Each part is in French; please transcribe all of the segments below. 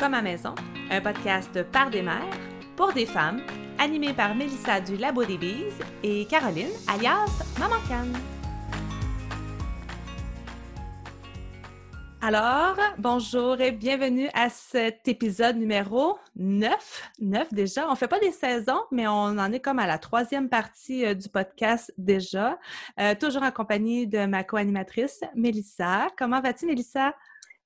Comme à maison, un podcast par des mères, pour des femmes, animé par Mélissa du Labo des Bises et Caroline, alias Maman Canne. Alors, bonjour et bienvenue à cet épisode numéro 9. 9 déjà. On fait pas des saisons, mais on en est comme à la troisième partie euh, du podcast déjà. Euh, toujours en compagnie de ma co-animatrice, Mélissa. Comment vas-tu, Mélissa?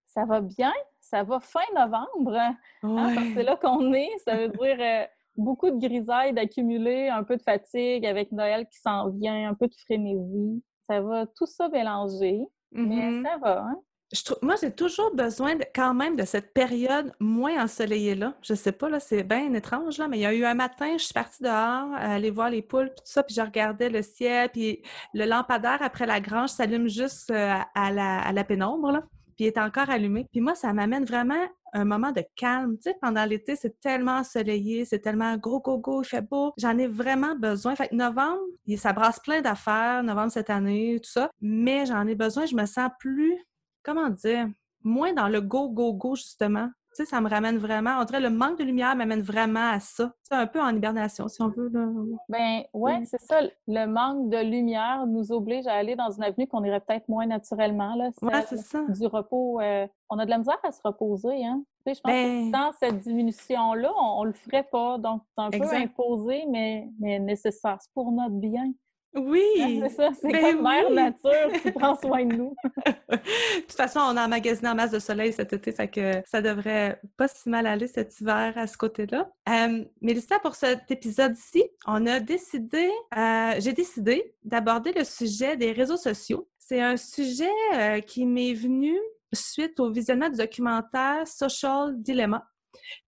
Ça va bien? Ça va fin novembre. Hein, c'est là qu'on est. Ça veut dire euh, beaucoup de grisailles d'accumuler, un peu de fatigue avec Noël qui s'en vient, un peu de frénésie. Ça va tout ça mélanger. Mais Mhm. ça va, hein? Je trouve, moi, j'ai toujours besoin de- quand même de cette période moins ensoleillée-là. Je sais pas, là, c'est bien étrange, là, mais il y a eu un matin, je suis partie dehors, euh, aller voir les poules, puis tout ça, puis je regardais le ciel, puis le lampadaire après la grange s'allume juste euh, à, la, à la pénombre, là, puis il est encore allumé. Puis moi, ça m'amène vraiment un moment de calme. Tu sais, pendant l'été, c'est tellement ensoleillé, c'est tellement gros, go, go, il fait beau. J'en ai vraiment besoin. Fait que novembre, il- ça brasse plein d'affaires, novembre cette année, tout ça, mais j'en ai besoin, je me sens plus comment dire, moins dans le go, go, go, justement. Tu sais, ça me ramène vraiment, on dirait le manque de lumière m'amène vraiment à ça. C'est un peu en hibernation, si on veut. Là. Ben ouais, Oui. c'est ça. Le manque de lumière nous oblige à aller dans une avenue qu'on irait peut-être moins naturellement. Là, Ouais, c'est ça. du repos. euh, on a de la misère à se reposer, hein? Tu sais, je pense Ben- que sans cette diminution-là, on, on le ferait pas. Donc, c'est un peu imposé, mais, mais nécessaire. C'est pour notre bien. Oui! c'est ça, c'est Ben comme Mère oui. Nature qui prend soin de nous. de toute façon, on a emmagasiné en masse de soleil cet été, fait que ça devrait pas si mal aller cet hiver à ce côté-là. Euh, Mélissa, pour cet épisode-ci, on a décidé, euh, j'ai décidé d'aborder le sujet des réseaux sociaux. C'est un sujet euh, qui m'est venu suite au visionnement du documentaire Social Dilemma.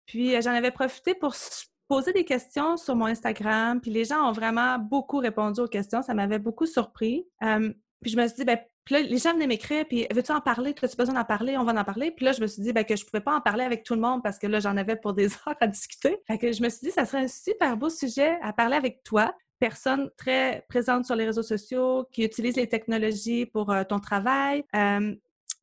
Puis euh, j'en avais profité pour poser des questions sur mon Instagram, puis les gens ont vraiment beaucoup répondu aux questions. Ça m'avait beaucoup surpris. Euh, puis je me suis dit, ben, là, les gens venaient m'écrire, puis veux-tu en parler? As-tu besoin d'en parler? On va en parler. Puis là, je me suis dit ben, que je pouvais pas en parler avec tout le monde parce que là, j'en avais pour des heures à discuter. Fait que je me suis dit, ça serait un super beau sujet à parler avec toi. Personne très présente sur les réseaux sociaux, qui utilise les technologies pour euh, ton travail.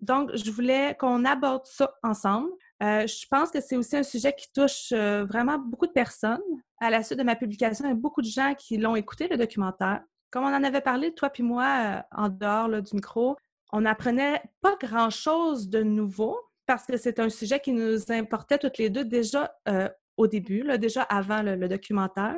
Donc, je voulais qu'on aborde ça ensemble. Euh, je pense que c'est aussi un sujet qui touche euh, vraiment beaucoup de personnes. À la suite de ma publication, il y a beaucoup de gens qui l'ont écouté, le documentaire. Comme on en avait parlé, toi puis moi, euh, en dehors du micro, on n'apprenait pas grand-chose de nouveau parce que c'est un sujet qui nous importait toutes les deux déjà au début, déjà avant le documentaire.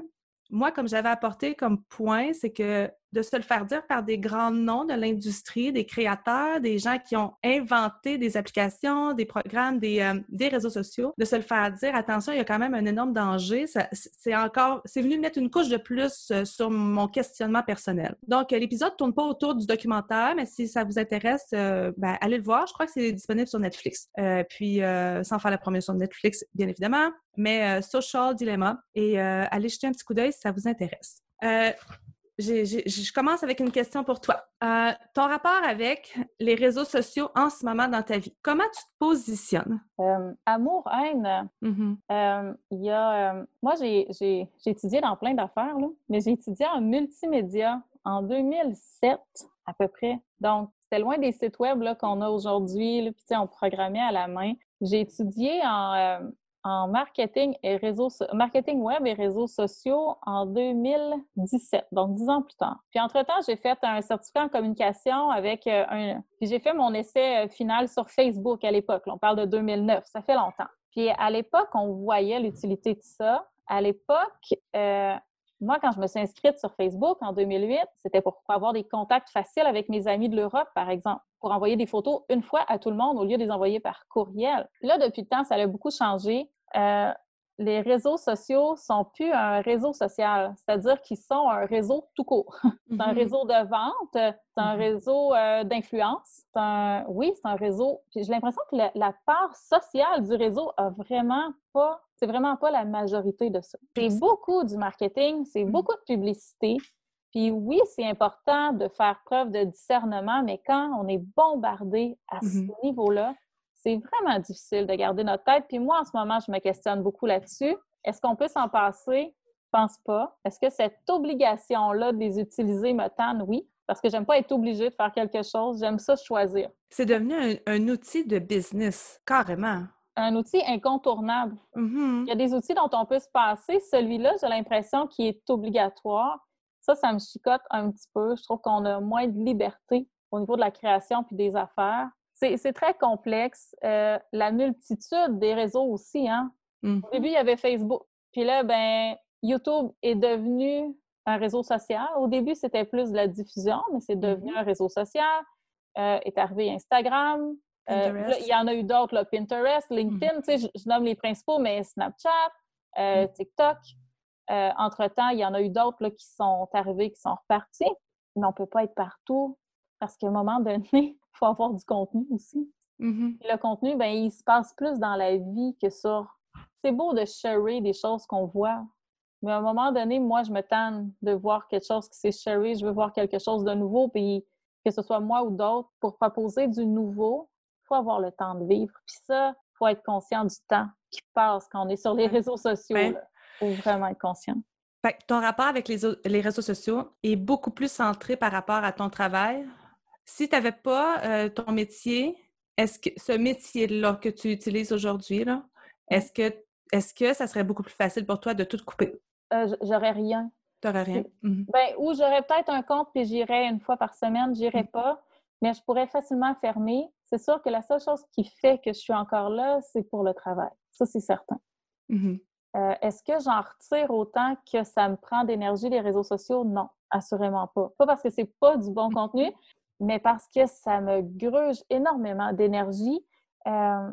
Moi, comme j'avais apporté comme point, c'est que de se le faire dire par des grands noms de l'industrie, des créateurs, des gens qui ont inventé des applications, des programmes, des, euh, des réseaux sociaux, de se le faire dire, attention, il y a quand même un énorme danger. C'est encore, c'est venu mettre une couche de plus euh, sur mon questionnement personnel. Donc, euh, l'épisode tourne pas autour du documentaire, mais si ça vous intéresse, ben, allez le voir. Je crois que c'est disponible sur Netflix. Puis, sans faire la promotion de Netflix, bien évidemment, mais Social Dilemma. Et allez jeter un petit coup d'œil si ça vous intéresse. Je commence avec une question pour toi. Euh, ton rapport avec les réseaux sociaux en ce moment dans ta vie, comment tu te positionnes? Euh, Amour-haine, Mhm. euh, il y a... moi, j'ai étudié dans plein d'affaires, mais j'ai étudié en multimédia en 2007 à peu près. Donc, c'était loin des sites web qu'on a aujourd'hui, puis on programmait à la main. J'ai étudié en, euh, en marketing et réseaux marketing web et réseaux sociaux en 2017, donc dix ans plus tard. Puis entre-temps, j'ai fait un certificat en communication avec euh, un... Puis j'ai fait mon essai euh, final sur Facebook à l'époque. On parle de 2009, ça fait longtemps. Puis à l'époque, on voyait l'utilité de ça. À l'époque, euh, moi, quand je me suis inscrite sur Facebook en 2008, c'était pour avoir des contacts faciles avec mes amis de l'Europe, par exemple, pour envoyer des photos une fois à tout le monde au lieu de les envoyer par courriel. Là, depuis le temps, ça a beaucoup changé. Euh, les réseaux sociaux sont plus un réseau social, c'est-à-dire qu'ils sont un réseau tout court. C'est un Mhm. réseau de vente, c'est un Mhm. réseau euh, d'influence. c'est un- Oui, c'est un réseau. Puis j'ai l'impression que la, la part sociale du réseau a vraiment pas, c'est vraiment pas la majorité de ça. C'est beaucoup du marketing, c'est Mhm. beaucoup de publicité. Puis oui, c'est important de faire preuve de discernement, mais quand on est bombardé à ce niveau-là, c'est vraiment difficile de garder notre tête. Puis moi, en ce moment, je me questionne beaucoup là-dessus. Est-ce qu'on peut s'en passer? Je pense pas. Est-ce que cette obligation-là de les utiliser me tanne? Oui. Parce que j'aime pas être obligée de faire quelque chose. J'aime ça choisir. C'est devenu un, un outil de business, carrément. un outil incontournable. Mhm. Il y a des outils dont on peut se passer. Celui-là, j'ai l'impression qu'il est obligatoire. Ça, ça me chicote un petit peu. Je trouve qu'on a moins de liberté au niveau de la création puis des affaires. C'est très complexe. Euh, la multitude des réseaux aussi. Hein? Mhm. Au début, il y avait Facebook. Puis là, ben, YouTube est devenu un réseau social. Au début, c'était plus de la diffusion, mais c'est devenu Mhm. un réseau social. Euh, est arrivé Instagram. Euh, là, il y en a eu d'autres, Pinterest, LinkedIn, tu sais, je, je nomme les principaux, mais Snapchat, euh, Mhm. TikTok. Entre-temps, il y en a eu d'autres qui sont arrivés, qui sont repartis. Mais on ne peut pas être partout parce qu'à un moment donné, il faut avoir du contenu aussi. Mhm. Et le contenu, ben, il se passe plus dans la vie que sur. C'est beau de sharer des choses qu'on voit, mais à un moment donné, moi, je me tanne de voir quelque chose qui s'est sharé. Je veux voir quelque chose de nouveau, puis que ce soit moi ou d'autres, pour proposer du nouveau, il faut avoir le temps de vivre. Puis ça, il faut être conscient du temps qui passe quand on est sur les réseaux sociaux. Il faut vraiment être conscient. Fait que ton rapport avec les, les réseaux sociaux est beaucoup plus centré par rapport à ton travail? Si tu n'avais pas euh, ton métier, est-ce que ce métier-là que tu utilises aujourd'hui, là, est-ce que, est-ce que ça serait beaucoup plus facile pour toi de tout couper? Euh, J'aurais rien. Tu n'aurais rien? Mhm. Ben, ou j'aurais peut-être un compte puis j'irais une fois par semaine, j'irais Mm. pas, mais je pourrais facilement fermer. C'est sûr que la seule chose qui fait que je suis encore là, c'est pour le travail. Ça, c'est certain. Mhm. Euh, Est-ce que j'en retire autant que ça me prend d'énergie les réseaux sociaux? Non, assurément pas. Pas parce que c'est pas du bon contenu, mais parce que ça me gruge énormément d'énergie. Euh,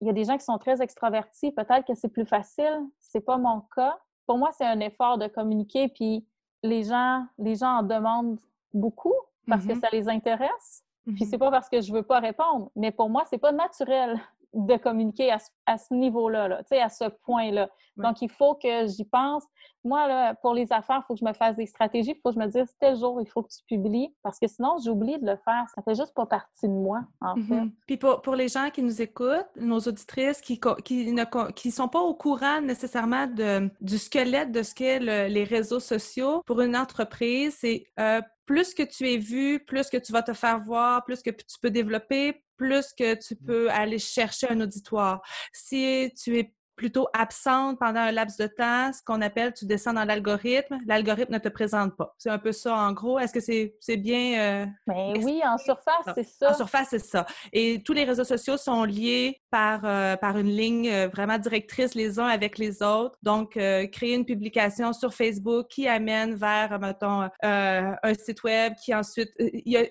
il y a des gens qui sont très extravertis, peut-être que c'est plus facile. C'est pas mon cas. Pour moi, c'est un effort de communiquer, puis les gens, les gens en demandent beaucoup parce que Mhm. ça les intéresse. Puis Mhm. c'est pas parce que je veux pas répondre, mais pour moi, c'est pas naturel de communiquer à ce, à ce niveau-là, là, tu sais, à ce point-là. Ouais. Donc, il faut que j'y pense. Moi, là, pour les affaires, il faut que je me fasse des stratégies. Il faut que je me dise, tel jour, il faut que tu publies. Parce que sinon, j'oublie de le faire. Ça fait juste pas partie de moi, en fait. Mhm. Puis pour, pour les gens qui nous écoutent, nos auditrices qui qui ne qui sont pas au courant nécessairement de, du squelette de ce qu'est le- les réseaux sociaux, pour une entreprise, c'est euh, plus que tu es vu, plus que tu vas te faire voir, plus que tu peux développer, plus que tu peux aller chercher un auditoire. Si tu es plutôt absente pendant un laps de temps, ce qu'on appelle tu descends dans l'algorithme, l'algorithme ne te présente pas. C'est un peu ça en gros. Est-ce que c'est c'est bien euh, Mais oui, en surface, c'est ça. en surface, c'est ça. Et tous les réseaux sociaux sont liés par, euh, par une ligne euh, vraiment directrice les uns avec les autres. Donc, euh, créer une publication sur Facebook qui amène vers, mettons, un site web qui ensuite...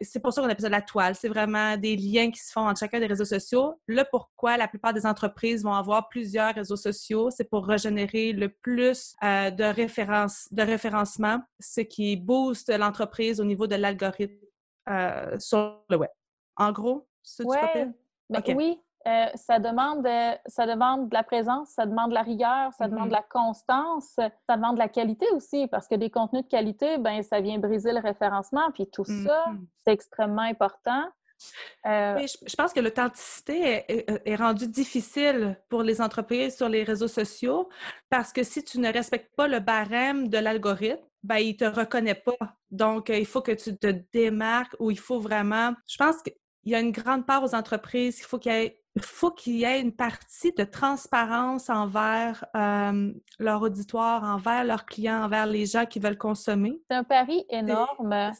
C'est pour ça qu'on appelle ça la toile. C'est vraiment des liens qui se font entre chacun des réseaux sociaux. Le pourquoi la plupart des entreprises vont avoir plusieurs réseaux sociaux, c'est pour régénérer le plus euh, de, références, de référencement, ce qui booste l'entreprise au niveau de l'algorithme euh, sur le web. En gros, c'est Ouais. papier? Ben. Oui, euh, ça, demande, euh, ça demande de la présence, ça demande de la rigueur, ça demande de la constance, ça demande de la qualité aussi, parce que des contenus de qualité, ben ça vient briser le référencement, puis tout ça, Mhm. c'est extrêmement important. Euh, je, je pense que l'authenticité est, est- est rendue difficile pour les entreprises sur les réseaux sociaux parce que si tu ne respectes pas le barème de l'algorithme, ben, il ne te reconnaît pas. Donc, euh, il faut que tu te démarques ou il faut vraiment. Je pense qu'il y a une grande part aux entreprises, il faut qu'il y ait. il faut qu'il y ait une partie de transparence envers euh, leur auditoire, envers leurs clients, envers les gens qui veulent consommer. c'est un pari énorme.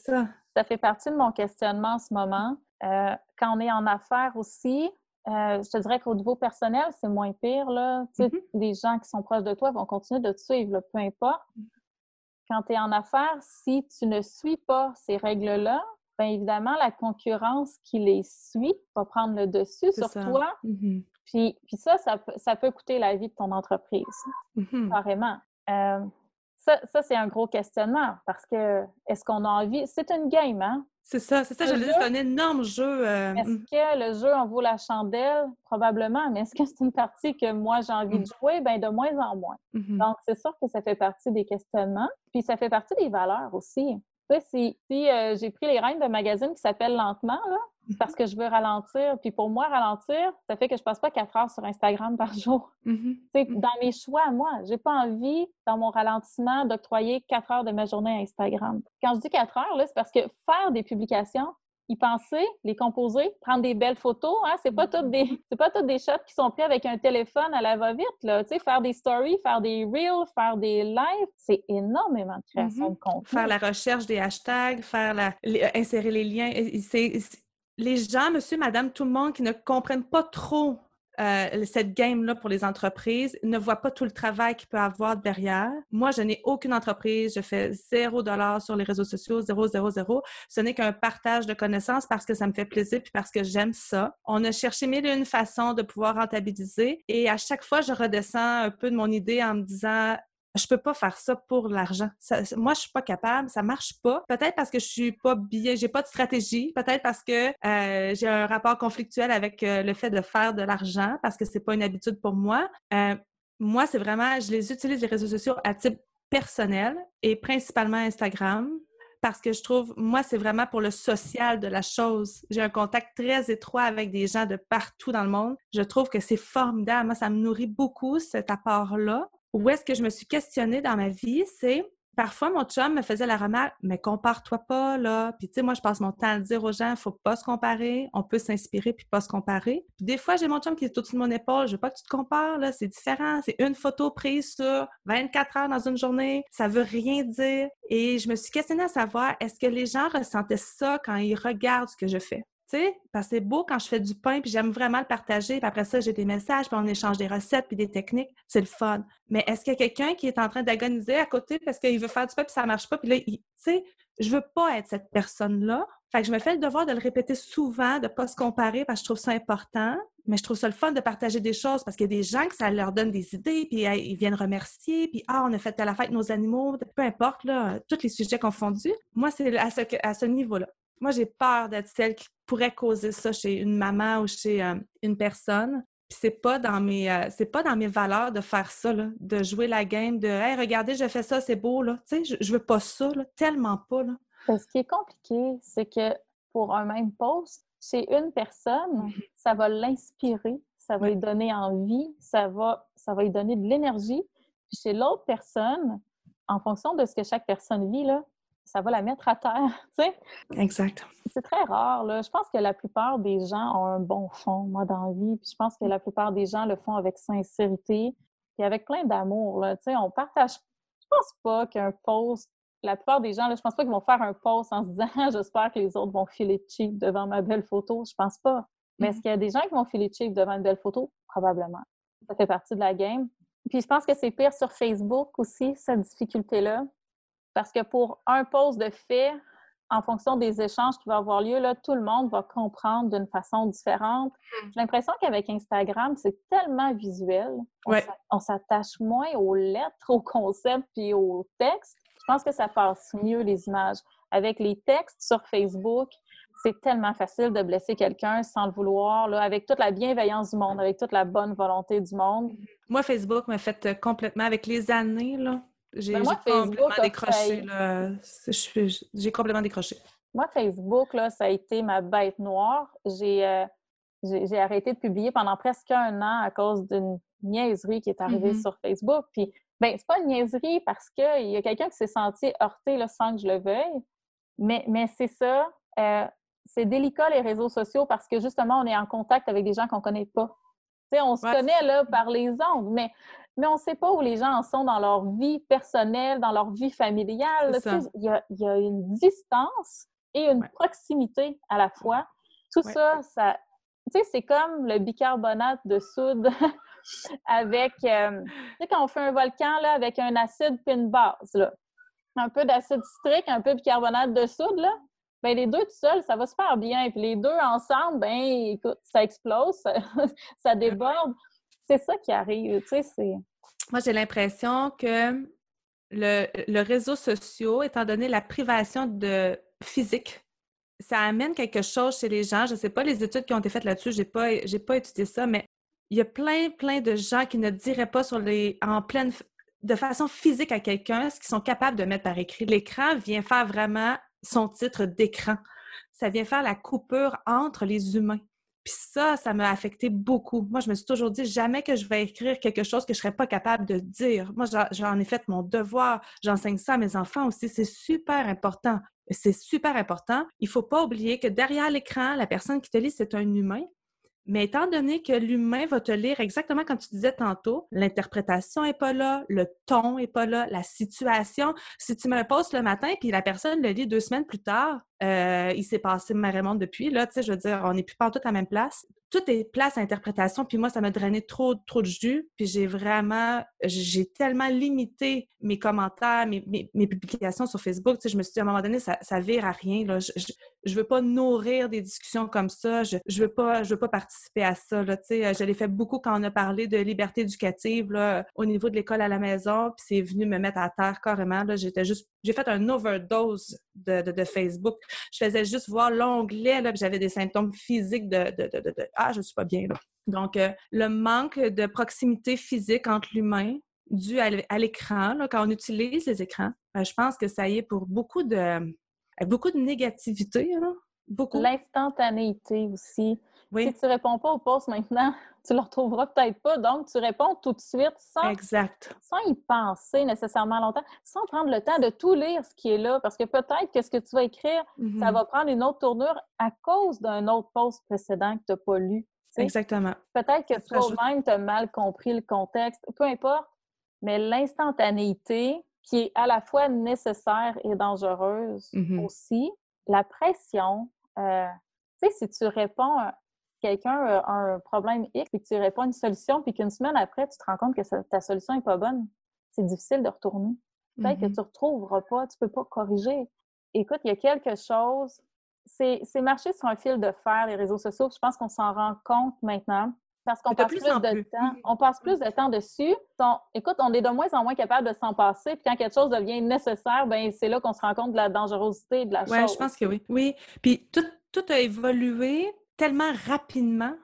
Ça fait partie de mon questionnement en ce moment. Euh, quand on est en affaires aussi, euh, je te dirais qu'au niveau personnel, c'est moins pire. Là. Mhm. Les gens qui sont proches de toi vont continuer de te suivre, là, peu importe. Quand tu es en affaires, si tu ne suis pas ces règles-là, bien évidemment, la concurrence qui les suit va prendre le dessus sur ça. toi. Mhm. Puis, puis ça, ça peut, ça peut coûter la vie de ton entreprise, Mhm. carrément. Euh, ça, ça c'est un gros questionnement parce que est-ce qu'on a envie... C'est une game, hein? C'est ça, c'est ça, Le je le dis, c'est un énorme jeu. euh, Est-ce mm. que le jeu en vaut la chandelle? Probablement, mais est-ce que c'est une partie que moi j'ai envie de jouer? Bien, de moins en moins. Mhm. Donc, c'est sûr que ça fait partie des questionnements. Puis, ça fait partie des valeurs aussi. Tu sais, si, si, euh, j'ai pris les rênes d'un magazine qui s'appelle Lentement, là, parce que je veux ralentir. Puis, pour moi, ralentir, ça fait que je passe pas quatre heures sur Instagram par jour. Mhm. dans mes choix, moi, j'ai pas envie, dans mon ralentissement, d'octroyer quatre heures de ma journée à Instagram. Quand je dis quatre heures, c'est parce que faire des publications, y penser, les composer, prendre des belles photos. Hein? C'est pas toutes des, c'est pas toutes des shots qui sont pris avec un téléphone à la va-vite. Là. Faire des stories, faire des reels, faire des lives, c'est énormément de création de contenu. Faire la recherche des hashtags, faire la, les- euh, insérer les liens. C'est- les gens, monsieur, madame, tout le monde qui ne comprennent pas trop euh, cette game-là pour les entreprises ne voient pas tout le travail qu'il peut avoir derrière. Moi, je n'ai aucune entreprise. Je fais zéro dollar sur les réseaux sociaux, zéro, zéro, zéro. Ce n'est qu'un partage de connaissances parce que ça me fait plaisir puis parce que j'aime ça. On a cherché mille et une façons de pouvoir rentabiliser et à chaque fois, je redescends un peu de mon idée en me disant je peux pas faire ça pour l'argent. Moi, je suis pas capable, ça marche pas. Peut-être parce que je suis pas bien, j'ai pas de stratégie. Peut-être parce que euh, j'ai un rapport conflictuel avec euh, le fait de faire de l'argent, parce que c'est pas une habitude pour moi. Euh, moi, c'est vraiment, je les utilise les réseaux sociaux à titre personnel et principalement Instagram. Parce que je trouve, moi, c'est vraiment pour le social de la chose. J'ai un contact très étroit avec des gens de partout dans le monde. Je trouve que c'est formidable. Moi, ça me nourrit beaucoup, cet apport-là où est-ce que je me suis questionnée dans ma vie, c'est parfois mon chum me faisait la remarque, mais compare-toi pas, là. Puis, tu sais, moi, je passe mon temps à dire aux gens, faut pas se comparer. On peut s'inspirer puis pas se comparer. Puis, des fois, j'ai mon chum qui est au-dessus de mon épaule. Je veux pas que tu te compares, là. C'est différent. C'est une photo prise sur 24 heures dans une journée. Ça veut rien dire. Et je me suis questionnée à savoir, est-ce que les gens ressentaient ça quand ils regardent ce que je fais? Parce que c'est beau quand je fais du pain, puis j'aime vraiment le partager, puis après ça, j'ai des messages, puis on échange des recettes, puis des techniques. C'est le fun. Mais est-ce qu'il y a quelqu'un qui est en train d'agoniser à côté parce qu'il veut faire du pain, puis ça marche pas, puis là, tu sais, je veux pas être cette personne-là. Fait que je me fais le devoir de le répéter souvent, de pas se comparer, parce que je trouve ça important. Mais je trouve ça le fun de partager des choses parce qu'il y a des gens que ça leur donne des idées, puis ils viennent remercier, puis ah, on a fait telle affaire avec nos animaux, peu importe, là, tous les sujets confondus. Moi, c'est à ce, à ce niveau-là. Moi, j'ai peur d'être celle qui pourrait causer ça chez une maman ou chez euh, une personne. Puis c'est pas dans mes euh, c'est pas dans mes valeurs de faire ça là, de jouer la game de hey regardez je fais ça c'est beau là tu sais je, je veux pas ça là, tellement pas là. Ben, ce qui est compliqué, c'est que pour un même poste, chez une personne, ça va l'inspirer, ça va lui donner envie, ça va, ça va lui donner de l'énergie. Puis chez l'autre personne, en fonction de ce que chaque personne vit, là, ça va la mettre à terre. tu sais. Exact. C'est très rare. Là. Je pense que la plupart des gens ont un bon fond, moi, dans la vie. Puis je pense que la plupart des gens le font avec sincérité et avec plein d'amour. là. Tu sais, on partage. Je pense pas qu'un post. La plupart des gens, là, je pense pas qu'ils vont faire un post en se disant j'espère que les autres vont filer cheap devant ma belle photo. Je pense pas. Mais est-ce qu'il y a des gens qui vont filer cheap devant une belle photo? Probablement. Ça fait partie de la game. Puis je pense que c'est pire sur Facebook aussi, cette difficulté-là. Parce que pour un post de fait, en fonction des échanges qui vont avoir lieu, là, tout le monde va comprendre d'une façon différente. J'ai l'impression qu'avec Instagram, c'est tellement visuel. On Ouais. s'a- On s'attache moins aux lettres, aux concepts puis aux textes. Je pense que ça passe mieux les images. Avec les textes sur Facebook, c'est tellement facile de blesser quelqu'un sans le vouloir, là, avec toute la bienveillance du monde, avec toute la bonne volonté du monde. Moi Facebook m'a fait euh, complètement avec les années là. J'ai Ben, j'ai complètement décroché J'ai complètement décroché. Moi, Facebook, là, ça a été ma bête noire. J'ai euh, j'ai arrêté de publier pendant presque un an à cause d'une niaiserie qui est arrivée Mhm. sur Facebook. Puis, ben, c'est pas une niaiserie parce qu'il y a quelqu'un qui s'est senti heurté là, sans que je le veuille. Mais, mais c'est ça. euh, c'est délicat les réseaux sociaux parce que justement, on est en contact avec des gens qu'on connaît pas. On se Ouais, connaît là par les ondes, mais, mais on ne sait pas où les gens en sont dans leur vie personnelle, dans leur vie familiale. C'est Tu sais, Il y a, il y a une distance et une Ouais. proximité à la fois. Tout Ouais. ça, ça, tu sais, c'est comme le bicarbonate de soude avec, euh, tu sais, quand on fait un volcan là, avec un acide puis une base, là. un peu d'acide citrique, un peu de bicarbonate de soude, là. Ben, les deux tout seuls, ça va super bien. Puis les deux ensemble, ben écoute, ça explose, ça, ça déborde. C'est ça qui arrive, tu sais, c'est... Moi, j'ai l'impression que le, le réseau social, étant donné la privation de physique, ça amène quelque chose chez les gens. Je ne sais pas les études qui ont été faites là-dessus, je n'ai pas, pas étudié ça, mais il y a plein, plein de gens qui ne diraient pas sur les, en pleine, de façon physique à quelqu'un ce qu'ils sont capables de mettre par écrit. L'écran vient faire vraiment son titre d'écran. Ça vient faire la coupure entre les humains. Puis ça, ça m'a affecté beaucoup. Moi, je me suis toujours dit jamais que je vais écrire quelque chose que je serais pas capable de dire. Moi, j'en ai fait mon devoir. J'enseigne ça à mes enfants aussi. C'est super important. C'est super important. Il faut pas oublier que derrière l'écran, la personne qui te lit, c'est un humain. Mais étant donné que l'humain va te lire exactement comme tu disais tantôt, l'interprétation est pas là, le ton est pas là, la situation. Si tu me le poses le matin puis la personne le lit deux semaines plus tard, euh, il s'est passé vraiment depuis. Là, tu sais, je veux dire, on n'est plus partout à la même place tout est place à interprétation. Puis moi, ça m'a drainé trop, trop de jus. Puis j'ai vraiment, j'ai tellement limité mes commentaires, mes, publications sur Facebook. Tu sais, je me suis dit, à un moment donné, ça, ça vire à rien. Là. Je, je, veux pas nourrir des discussions comme ça. Je, je veux pas, je veux pas participer à ça. Là. Tu sais, je l'ai fait beaucoup quand on a parlé de liberté éducative au niveau de l'école à la maison. Puis c'est venu me mettre à terre carrément. Là. J'étais juste, j'ai fait un overdose de, Facebook. Je faisais juste voir l'onglet, là, j'avais des symptômes physiques de, de ah, je suis pas bien là. Donc, euh, le manque de proximité physique entre l'humain dû à l'écran, quand on utilise les écrans, ben, je pense que ça y est pour beaucoup de, beaucoup de négativité. Beaucoup. L'instantanéité aussi. Si tu réponds pas au post maintenant, tu le retrouveras peut-être pas. Donc, tu réponds tout de suite sans, exact. sans y penser nécessairement longtemps, sans prendre le temps de tout lire ce qui est là. Parce que peut-être que ce que tu vas écrire, ça mm-hmm. va prendre une autre tournure à cause d'un autre post précédent que tu n'as pas lu. Exactement. Peut-être que toi-même, tu as mal compris le contexte, peu importe, mais l'instantanéité qui est à la fois nécessaire et dangereuse mm-hmm. aussi, la pression, euh, tu sais, si tu réponds, quelqu'un a un problème X et que tu réponds une solution, puis qu'une semaine après, tu te rends compte que ta solution n'est pas bonne, c'est difficile de retourner. Peut-être que mm-hmm. tu ne retrouveras pas, tu ne peux pas corriger. Écoute, il y a quelque chose c'est marcher sur un fil de fer, les réseaux sociaux. Je pense qu'on s'en rend compte maintenant parce qu'on passe plus, de temps. On passe plus de temps dessus. écoute, on est de moins en moins capable de s'en passer. Puis quand quelque chose devient nécessaire, ben c'est là qu'on se rend compte de la dangerosité de la chose. Oui, je pense que oui. Oui. Puis tout, a évolué tellement rapidement.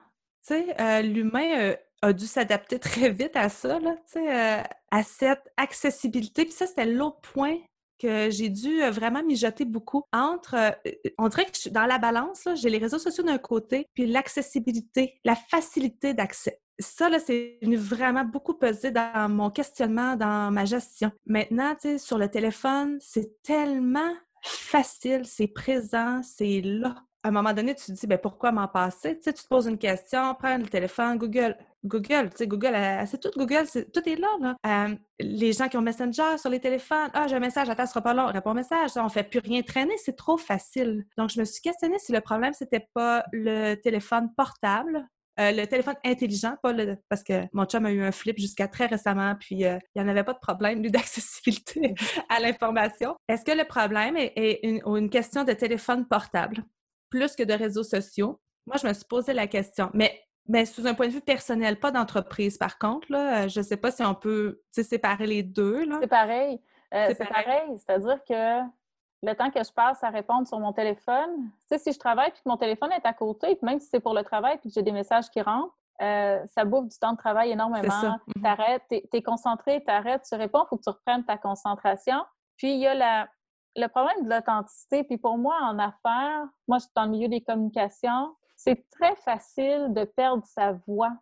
Tu sais, euh, l'humain euh, a dû s'adapter très vite à ça, là, tu sais, euh, à cette accessibilité. Puis ça, c'était l'autre point que j'ai dû euh, vraiment mijoter beaucoup entre, euh, on dirait que dans la balance, j'ai les réseaux sociaux d'un côté, puis l'accessibilité, la facilité d'accès. Ça, là, c'est venu vraiment beaucoup peser dans mon questionnement, dans ma gestion. Maintenant, tu sais, sur le téléphone, c'est tellement facile, c'est présent, c'est là à un moment donné, tu te dis, ben, pourquoi m'en passer? Tu, sais, tu te poses une question, prends le téléphone, Google. Google, tu sais, Google, c'est tout Google, tout est là. là. Euh, les gens qui ont Messenger sur les téléphones, ah, j'ai un message, attends, ce sera pas long, réponds au message. On fait plus rien traîner, c'est trop facile. Donc, je me suis questionnée si le problème, c'était pas le téléphone portable, euh, le téléphone intelligent, pas le, parce que mon chum a eu un flip jusqu'à très récemment, puis euh, il n'y en avait pas de problème, lui, d'accessibilité à l'information. Est-ce que le problème est, une, une, question de téléphone portable? Plus que de réseaux sociaux. Moi, je me suis posé la question. Mais, mais sous un point de vue personnel, pas d'entreprise, par contre. Là, je ne sais pas si on peut séparer les deux. C'est pareil. Euh, c'est pareil. C'est-à-dire que le temps que je passe à répondre sur mon téléphone, tu sais, si je travaille puis que mon téléphone est à côté, même si c'est pour le travail puis que j'ai des messages qui rentrent, euh, ça bouffe du temps de travail énormément. Tu mhm. arrêtes, tu es, concentré, tu arrêtes, tu réponds, il faut que tu reprennes ta concentration. Puis il y a la, le problème de l'authenticité, puis pour moi, en affaires, moi, je suis dans le milieu des communications, c'est très facile de perdre sa voix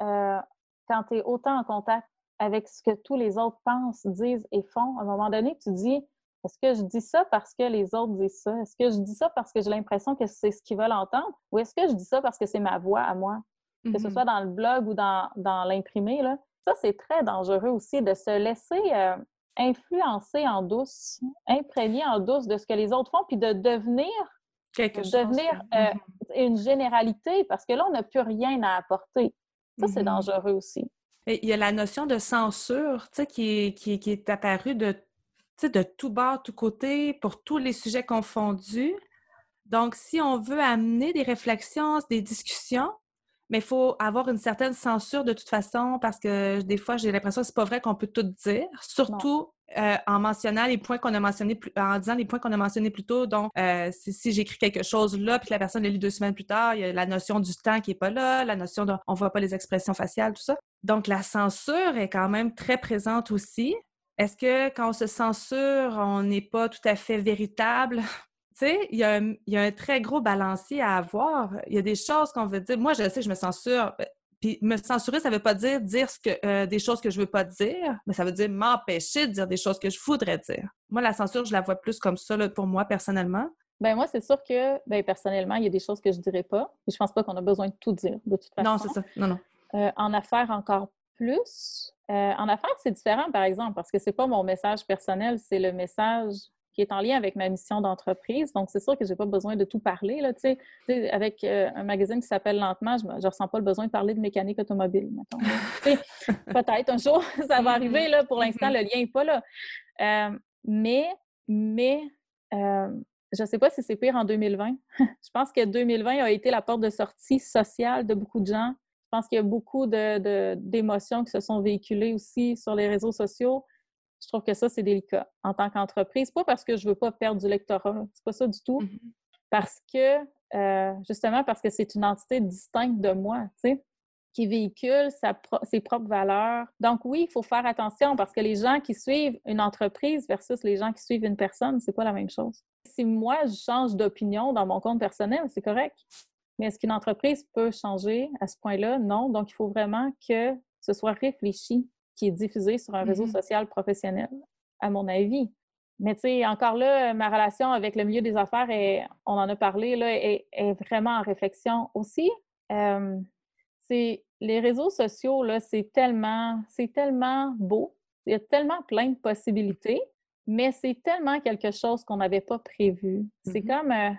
euh, quand tu es autant en contact avec ce que tous les autres pensent, disent et font. À un moment donné, tu dis est-ce que je dis ça parce que les autres disent ça? Est-ce que je dis ça parce que j'ai l'impression que c'est ce qu'ils veulent entendre? Ou est-ce que je dis ça parce que c'est ma voix à moi? Que ce mm-hmm. soit dans le blog ou dans, dans l'imprimé, ça, c'est très dangereux aussi de se laisser euh, influencer en douce, imprégner en douce de ce que les autres font, puis de devenir, Quelque devenir euh, une généralité, parce que là, on n'a plus rien à apporter. Ça, c'est mm-hmm. dangereux aussi. il y a la notion de censure qui, qui, qui est apparue de, de tout bord, tout côté, pour tous les sujets confondus. Donc, si on veut amener des réflexions, des discussions, mais il faut avoir une certaine censure de toute façon parce que des fois, j'ai l'impression que c'est pas vrai qu'on peut tout dire, surtout euh, en mentionnant les points qu'on a mentionnés, en disant les points qu'on a mentionnés plus tôt. Donc, euh, si, j'écris quelque chose là, puis que la personne le lit deux semaines plus tard, il y a la notion du temps qui est pas là, la notion de on voit pas les expressions faciales, tout ça. Donc, la censure est quand même très présente aussi. Est-ce que quand on se censure, on n'est pas tout à fait véritable? Tu sais, il y, a un très gros balancier à avoir. Il y a des choses qu'on veut dire. Moi, je sais, je me censure. Euh, puis me censurer, ça veut pas dire dire ce que, euh, des choses que je veux pas dire, mais ça veut dire m'empêcher de dire des choses que je voudrais dire. Moi, la censure, je la vois plus comme ça pour moi personnellement. Ben moi, c'est sûr que, ben, personnellement, il y a des choses que je dirais pas. Et je pense pas qu'on a besoin de tout dire, de toute façon. Non, c'est ça. Non, non. Euh, en affaires, encore plus. Euh, en affaires, c'est différent, par exemple, parce que c'est pas mon message personnel, c'est le message qui est en lien avec ma mission d'entreprise. Donc, c'est sûr que j'ai pas besoin de tout parler. Là, tu sais, avec euh, un magazine qui s'appelle Lentement, je ne ressens pas le besoin de parler de mécanique automobile. Peut-être un jour, ça va arriver. Là, pour l'instant, le lien n'est pas là. mais, mais je ne sais pas si c'est pire en 2020. je pense que 2020 a été la porte de sortie sociale de beaucoup de gens. Je pense qu'il y a beaucoup d'émotions de, qui se sont véhiculées aussi sur les réseaux sociaux. Je trouve que ça, c'est délicat en tant qu'entreprise. Pas parce que je ne veux pas perdre du lectorat, c'est pas ça du tout. Mm-hmm. Parce que, euh, justement, parce que c'est une entité distincte de moi, tu sais qui véhicule ses propres valeurs. Donc oui, il faut faire attention parce que les gens qui suivent une entreprise versus les gens qui suivent une personne, c'est pas la même chose. Si moi, je change d'opinion dans mon compte personnel, c'est correct. Mais est-ce qu'une entreprise peut changer à ce point-là? Non. Donc, il faut vraiment que ce soit réfléchi, qui est diffusé sur un réseau mm-hmm. social professionnel, à mon avis. Mais tu sais, encore là, ma relation avec le milieu des affaires, est, on en a parlé, là, est, vraiment en réflexion aussi. Euh, c'est les réseaux sociaux, là, c'est tellement, c'est tellement beau. Il y a tellement plein de possibilités, mais c'est tellement quelque chose qu'on n'avait pas prévu. C'est mm-hmm. comme, euh,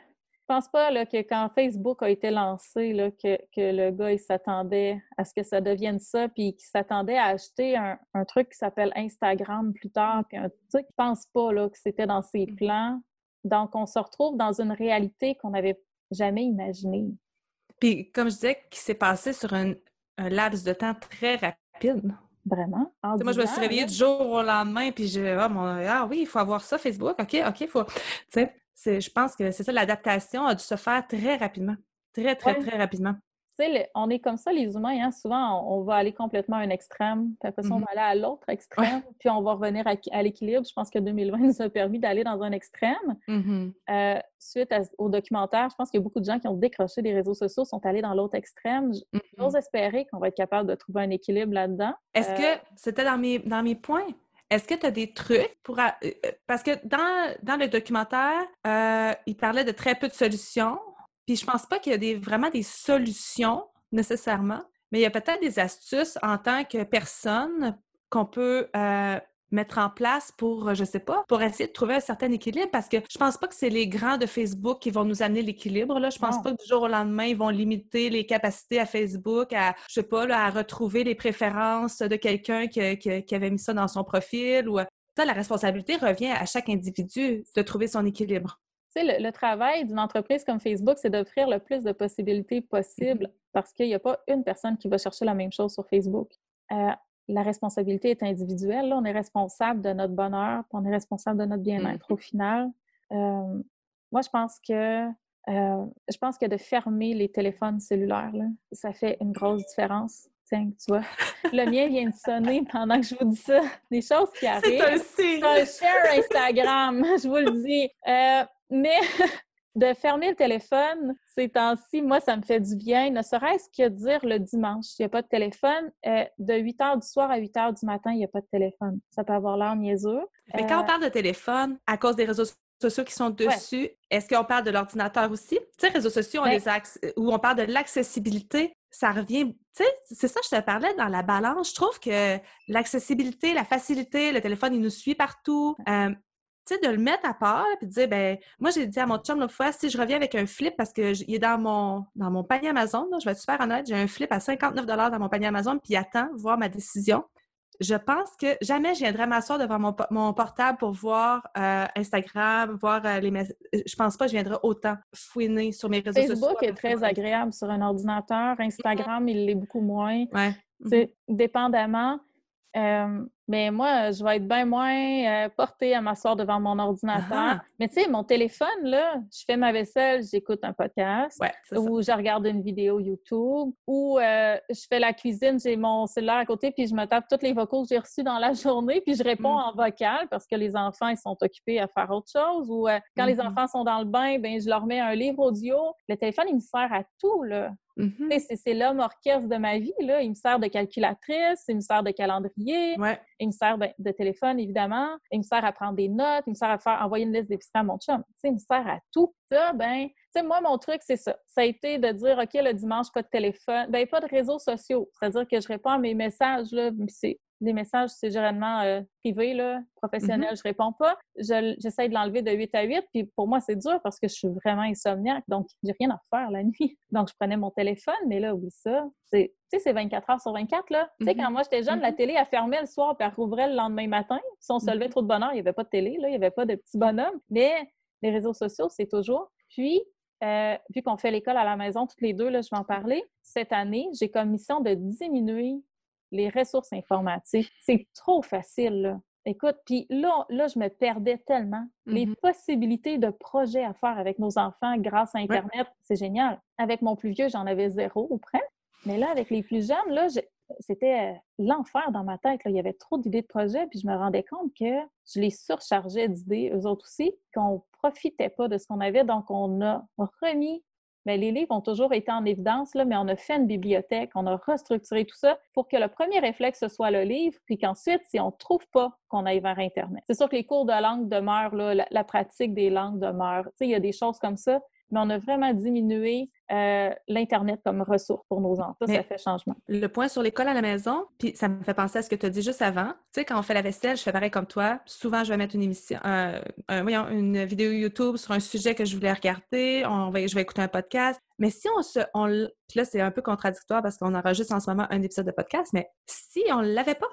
je pense pas là, que quand Facebook a été lancé, là, que, le gars, il s'attendait à ce que ça devienne ça, puis qu'il s'attendait à acheter un, truc qui s'appelle Instagram plus tard, puis un truc qu'il pense pas là, que c'était dans ses mm. plans. Donc, on se retrouve dans une réalité qu'on n'avait jamais imaginée. Puis, comme je disais, qui s'est passé sur un, laps de temps très rapide. Vraiment? moi, je me suis réveillée du jour au lendemain, puis je ah, ah oui, il faut avoir ça, Facebook. OK, OK, il faut. Tu sais, je pense que c'est ça, l'adaptation a dû se faire très rapidement. Très, très, très rapidement on est comme ça, les humains. Hein? Souvent, on, va aller complètement à un extrême, puis après ça, on mmh va aller à l'autre extrême, puis on va revenir à, l'équilibre. Je pense que 2020 nous a permis d'aller dans un extrême. Mmh euh, suite au documentaire, je pense qu'il y a beaucoup de gens qui ont décroché des réseaux sociaux, sont allés dans l'autre extrême. Mmh j'ose espérer qu'on va être capable de trouver un équilibre là-dedans. Est-ce que euh, c'était dans mes, dans mes points? Est-ce que tu as des trucs pour. Euh, parce que dans, dans le documentaire, il parlait de très peu de solutions puis je pense pas qu'il y a des, vraiment des solutions nécessairement, mais il y a peut-être des astuces en tant que personne qu'on peut euh, mettre en place pour, je sais pas, pour essayer de trouver un certain équilibre parce que je pense pas que c'est les grands de Facebook qui vont nous amener l'équilibre. Là. Je pense pas que du jour au lendemain, ils vont limiter les capacités à Facebook à, je sais pas, à retrouver les préférences de quelqu'un qui, qui, avait mis ça dans son profil ou ça, la responsabilité revient à chaque individu de trouver son équilibre le, travail d'une entreprise comme Facebook, c'est d'offrir le plus de possibilités possibles mm-hmm. parce qu'il n'y a pas une personne qui va chercher la même chose sur Facebook. Euh, la responsabilité est individuelle. on est responsable de notre bonheur, on est responsable de notre bien-être au final. Euh, moi, je pense que euh, je pense que de fermer les téléphones cellulaires, ça fait une grosse différence. Tiens, tu vois, le mien vient de sonner pendant que je vous dis ça. Des choses qui arrivent. C'est un share Instagram, je vous le dis. Mais de fermer le téléphone, ces temps-ci, moi, ça me fait du bien, ne serait-ce que dire le dimanche, il n'y a pas de téléphone. Euh, de 8 h du soir à 8 h du matin, il n'y a pas de téléphone. Ça peut avoir l'air niaiseux. Mais quand on euh, parle de téléphone, à cause des réseaux sociaux qui sont dessus, est-ce qu'on parle de l'ordinateur aussi? Tu sais, réseaux sociaux, on ben les où on parle de l'accessibilité, ça revient, tu sais, c'est ça que je te parlais dans la balance. Je trouve que l'accessibilité, la facilité, le téléphone, il nous suit partout. Euh, tu sais, de le mettre à part et de dire, ben moi, j'ai dit à mon chum l'autre fois, si je reviens avec un flip parce qu'il est dans mon, dans mon panier Amazon, je vais être super honnête, j'ai un flip à 59 dans mon panier Amazon, puis il attend voir ma décision. Je pense que jamais je viendrai m'asseoir devant mon, mon, portable pour voir euh, Instagram, voir euh, les messages. Je pense pas que je viendrai autant fouiner sur mes réseaux sociaux. Facebook est très agréable sur un ordinateur. Instagram, il l'est beaucoup moins. Ouais. C'est dépendamment. Euh, mais moi, je vais être bien moins euh, portée à m'asseoir devant mon ordinateur. Ah. Mais tu sais, mon téléphone, là, je fais ma vaisselle, j'écoute un podcast, Ouais, ou je regarde une vidéo YouTube, ou euh, je fais la cuisine, j'ai mon cellulaire à côté, puis je me tape toutes les vocaux que j'ai reçus dans la journée, puis je réponds Mm. en vocal parce que les enfants, ils sont occupés à faire autre chose, ou euh, quand les Mhm. enfants sont dans le bain, ben je leur mets un livre audio. Le téléphone, il me sert à tout, là. Sais, C'est c'est l'homme orchestre de ma vie, là. Il me sert de calculatrice, il me sert de calendrier, Ouais. Il me sert de téléphone, évidemment. Il me sert à prendre des notes. Il me sert à faire envoyer une liste d'épicerie à mon chum. Il me sert à tout. Ça, ben, moi, mon truc, c'est ça. Ça a été de dire, OK, le dimanche, pas de téléphone. Ben, pas de réseaux sociaux. C'est-à-dire que je réponds à mes messages, là. Les messages, c'est généralement euh, privé, là, professionnel, je réponds pas. Je- J'essaie de l'enlever de 8 à 8, puis pour moi, c'est dur parce que je suis vraiment insomniaque, donc j'ai rien à faire la nuit. Donc, je prenais mon téléphone, mais là, oublie ça. C'est- Tu sais, c'est 24 heures sur 24, là. Tu sais, quand moi, j'étais jeune, la Mhm. télé, elle fermait le soir, puis elle rouvrait le lendemain matin. Si on se levait Mhm. trop de bonheur, il n'y avait pas de télé, là, il n'y avait pas de petits bonhommes. Mais les réseaux sociaux, c'est toujours. Puis, euh, vu qu'on fait l'école à la maison toutes les deux, là, je vais en parler. Cette année, j'ai comme mission de diminuer les ressources informatiques. C'est trop facile, là. Écoute, puis là, là, je me perdais tellement. Les Mhm. possibilités de projets à faire avec nos enfants grâce à Internet, c'est génial. Avec mon plus vieux, j'en avais zéro ou près. Mais là, avec les plus jeunes, là, c'était euh, l'enfer dans ma tête. là. Il y avait trop d'idées de projets, puis je me rendais compte que je les surchargeais d'idées, eux autres aussi, qu'on profitait pas de ce qu'on avait. Donc, on a remis Bien, les livres ont toujours été en évidence, là, mais on a fait une bibliothèque, on a restructuré tout ça pour que le premier réflexe, soit le livre, puis qu'ensuite, si on ne trouve pas, qu'on aille vers Internet. C'est sûr que les cours de langue demeurent, là, la, la pratique des langues demeure. Il y a des choses comme ça, mais on a vraiment diminué euh, l'Internet comme ressource pour nos enfants. Ça, Mais- ça fait changement. Le point sur l'école à la maison, puis ça me fait penser à ce que tu as dit juste avant. Tu sais, quand on fait la vaisselle, je fais pareil comme toi. Souvent, je vais mettre une émission, euh, un- voyons, une vidéo YouTube sur un sujet que je voulais regarder. On va, je vais écouter un podcast. Mais si on se. On, là, c'est un peu contradictoire parce qu'on enregistre en ce moment un épisode de podcast, mais si on ne l'avait pas,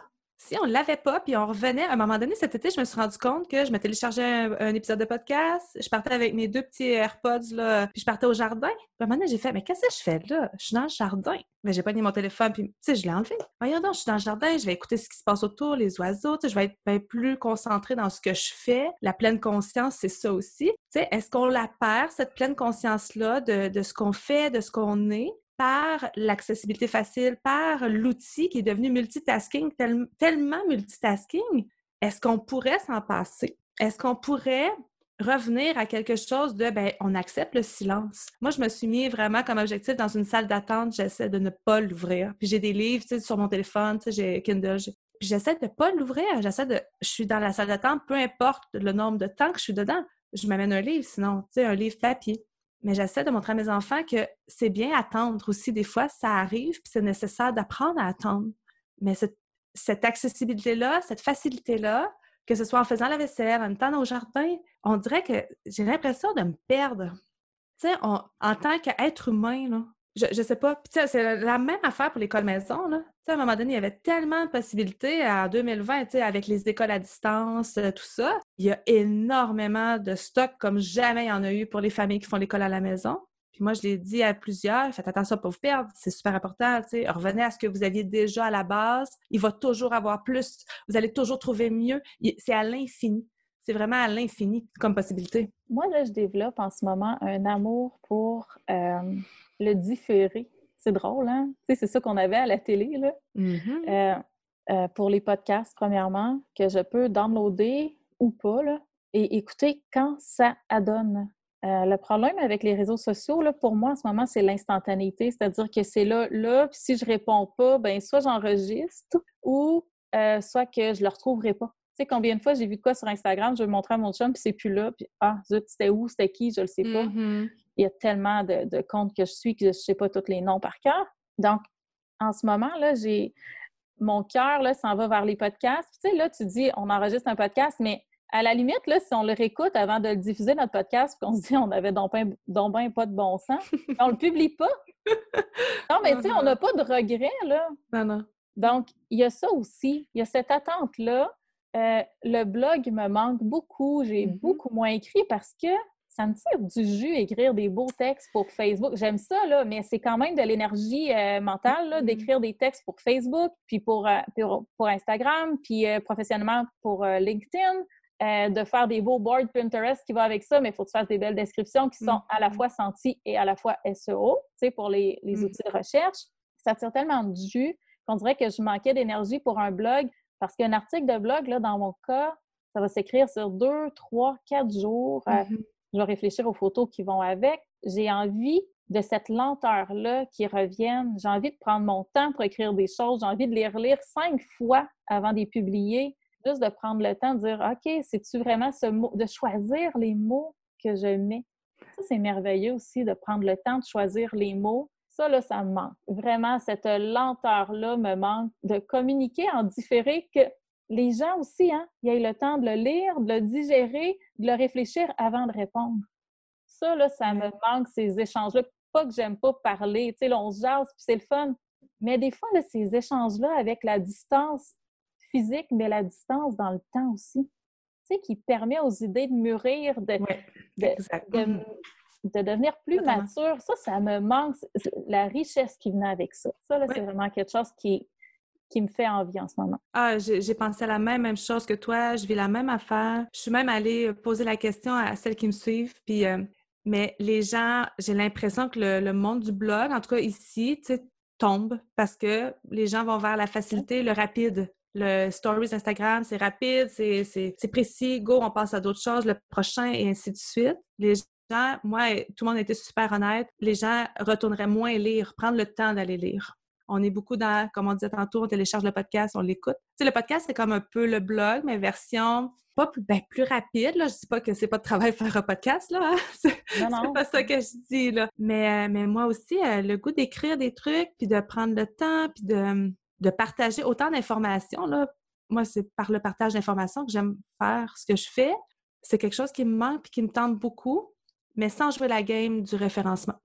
on ne l'avait pas, puis on revenait, à un moment donné, cet été, je me suis rendu compte que je me téléchargeais un, un épisode de podcast, je partais avec mes deux petits AirPods, là, puis je partais au jardin. À un moment donné, j'ai fait, mais qu'est-ce que je fais là? Je suis dans le jardin. Mais j'ai pas mis mon téléphone, puis tu sais, je l'ai enlevé. Voyons donc, je suis dans le jardin, je vais écouter ce qui se passe autour, les oiseaux, je vais être bien plus concentrée dans ce que je fais. La pleine conscience, c'est ça aussi. Tu sais, est-ce qu'on la perd, cette pleine conscience-là, de, de ce qu'on fait, de ce qu'on est? Par l'accessibilité facile, par l'outil qui est devenu multitasking, tel- tellement multitasking, est-ce qu'on pourrait s'en passer? Est-ce qu'on pourrait revenir à quelque chose de, ben, on accepte le silence? Moi, je me suis mis vraiment comme objectif dans une salle d'attente, j'essaie de ne pas l'ouvrir. Puis j'ai des livres, sur mon téléphone, j'ai Kindle, j'essaie de ne pas l'ouvrir. J'essaie de, je suis dans la salle d'attente, peu importe le nombre de temps que je suis dedans, je m'amène un livre, sinon, tu sais, un livre papier. Mais j'essaie de montrer à mes enfants que c'est bien attendre aussi. Des fois, ça arrive, puis c'est nécessaire d'apprendre à attendre. Mais cette, accessibilité-là, cette facilité-là, que ce soit en faisant la vaisselle, en étant au jardin, on dirait que j'ai l'impression de me perdre. Tu sais, en tant qu'être humain, là, je, je sais pas. C'est la, même affaire pour l'école maison. Là. Tu sais, à un moment donné, il y avait tellement de possibilités en 2020, tu sais, avec les écoles à distance, euh, tout ça. Il y a énormément de stock comme jamais il y en a eu pour les familles qui font l'école à la maison. Puis moi, je l'ai dit à plusieurs, faites attention pas vous perdre, c'est super important. Revenez à ce que vous aviez déjà à la base. Il va toujours avoir plus. Vous allez toujours trouver mieux. C'est à l'infini. C'est vraiment à l'infini comme possibilité. Moi, là, je développe en ce moment un amour pour euh, le différé. C'est drôle, hein? Tu sais, c'est ça qu'on avait à la télé, là. Mhm. Euh, euh, pour les podcasts, premièrement, que je peux downloader ou pas, là, et écouter quand ça adonne. Euh, le problème avec les réseaux sociaux, là, pour moi, en ce moment, c'est l'instantanéité. C'est-à-dire que c'est là, là, puis si je réponds pas, ben soit j'enregistre ou euh, soit que je le retrouverai pas. Sais, combien de fois j'ai vu de quoi sur Instagram, je vais le montrer à mon chum, puis c'est plus là, puis ah, zut, c'était où, c'était qui, je le sais pas. Mhm. Il y a tellement de, de comptes que je suis que je ne sais pas tous les noms par cœur. Donc, en ce moment, là, j'ai mon cœur là, s'en va vers les podcasts. Tu sais, là, tu dis, on enregistre un podcast, mais à la limite, là, si on le réécoute avant de le diffuser, notre podcast, puis qu'on se dit, on avait donc ben, donc ben pas de bon sens, on le publie pas. Non, mais tu sais, on n'a pas de regret, là. Non, non. Donc, il y a ça aussi. Il y a cette attente-là. Euh, le blog me manque beaucoup. J'ai Mhm. beaucoup moins écrit parce que ça me tire du jus écrire des beaux textes pour Facebook. J'aime ça, là, mais c'est quand même de l'énergie euh, mentale mm-hmm. d'écrire des textes pour Facebook, puis pour, euh, pour, Instagram, puis euh, professionnellement pour LinkedIn. de faire des beaux boards Pinterest qui vont avec ça, mais il faut que tu fasses des belles descriptions qui sont à la mm-hmm. fois senties et à la fois SEO, tu sais, pour les, les mm. outils de recherche. Ça tire tellement du jus qu'on dirait que je manquais d'énergie pour un blog parce qu'un article de blog, là, dans mon cas, ça va s'écrire sur deux, trois, quatre jours. Mm-hmm je vais réfléchir aux photos qui vont avec. J'ai envie de cette lenteur-là qui revienne. J'ai envie de prendre mon temps pour écrire des choses. J'ai envie de les relire cinq fois avant de les publier. Juste de prendre le temps de dire OK, c'est-tu vraiment ce mot, de choisir les mots que je mets? Ça, c'est merveilleux aussi de prendre le temps de choisir les mots. Ça, là, ça me manque. Vraiment, cette lenteur-là me manque de communiquer en différé que les gens aussi, hein, ils aient le temps de le lire, de le digérer, de le réfléchir avant de répondre. Ça, là, ça me manque, ces échanges-là. Pas que j'aime pas parler, tu sais, là, on se jase, puis c'est le fun. Mais des fois, ces échanges-là avec la distance physique, mais la distance dans le temps aussi, tu sais, qui permet aux idées de mûrir, de, de, de, devenir plus mature. Ça, ça me manque, la richesse qui venait avec ça. Ça, là, c'est vraiment quelque chose qui, qui me fait envie en ce moment. Ah, j'ai pensé à la même, même chose que toi. Je vis la même affaire. Je suis même allée euh, poser la question à celles qui me suivent. Puis, euh, mais les gens, j'ai l'impression que le, monde du blog, en tout cas ici, tombe parce que les gens vont vers la facilité, le rapide. Le stories Instagram, c'est rapide, c'est précis, go, on passe à d'autres choses, le prochain et ainsi de suite. Les gens, moi, tout le monde était super honnête, les gens retourneraient moins lire, prendre le temps d'aller lire. On est beaucoup dans, comme on disait tantôt, on télécharge le podcast, on l'écoute. Tu sais, le podcast, c'est comme un peu le blog, mais version pas plus, ben, plus rapide. Là. Je dis pas que c'est pas de travail faire un podcast, là. Hein. C'est pas ça que je dis, là. Mais, euh, mais moi aussi, euh, le goût d'écrire des trucs, puis de prendre le temps, puis de, de partager autant d'informations, là. Moi, c'est par le partage d'informations que j'aime faire ce que je fais. C'est quelque chose qui me manque puis qui me tente beaucoup, mais sans jouer la game du référencement.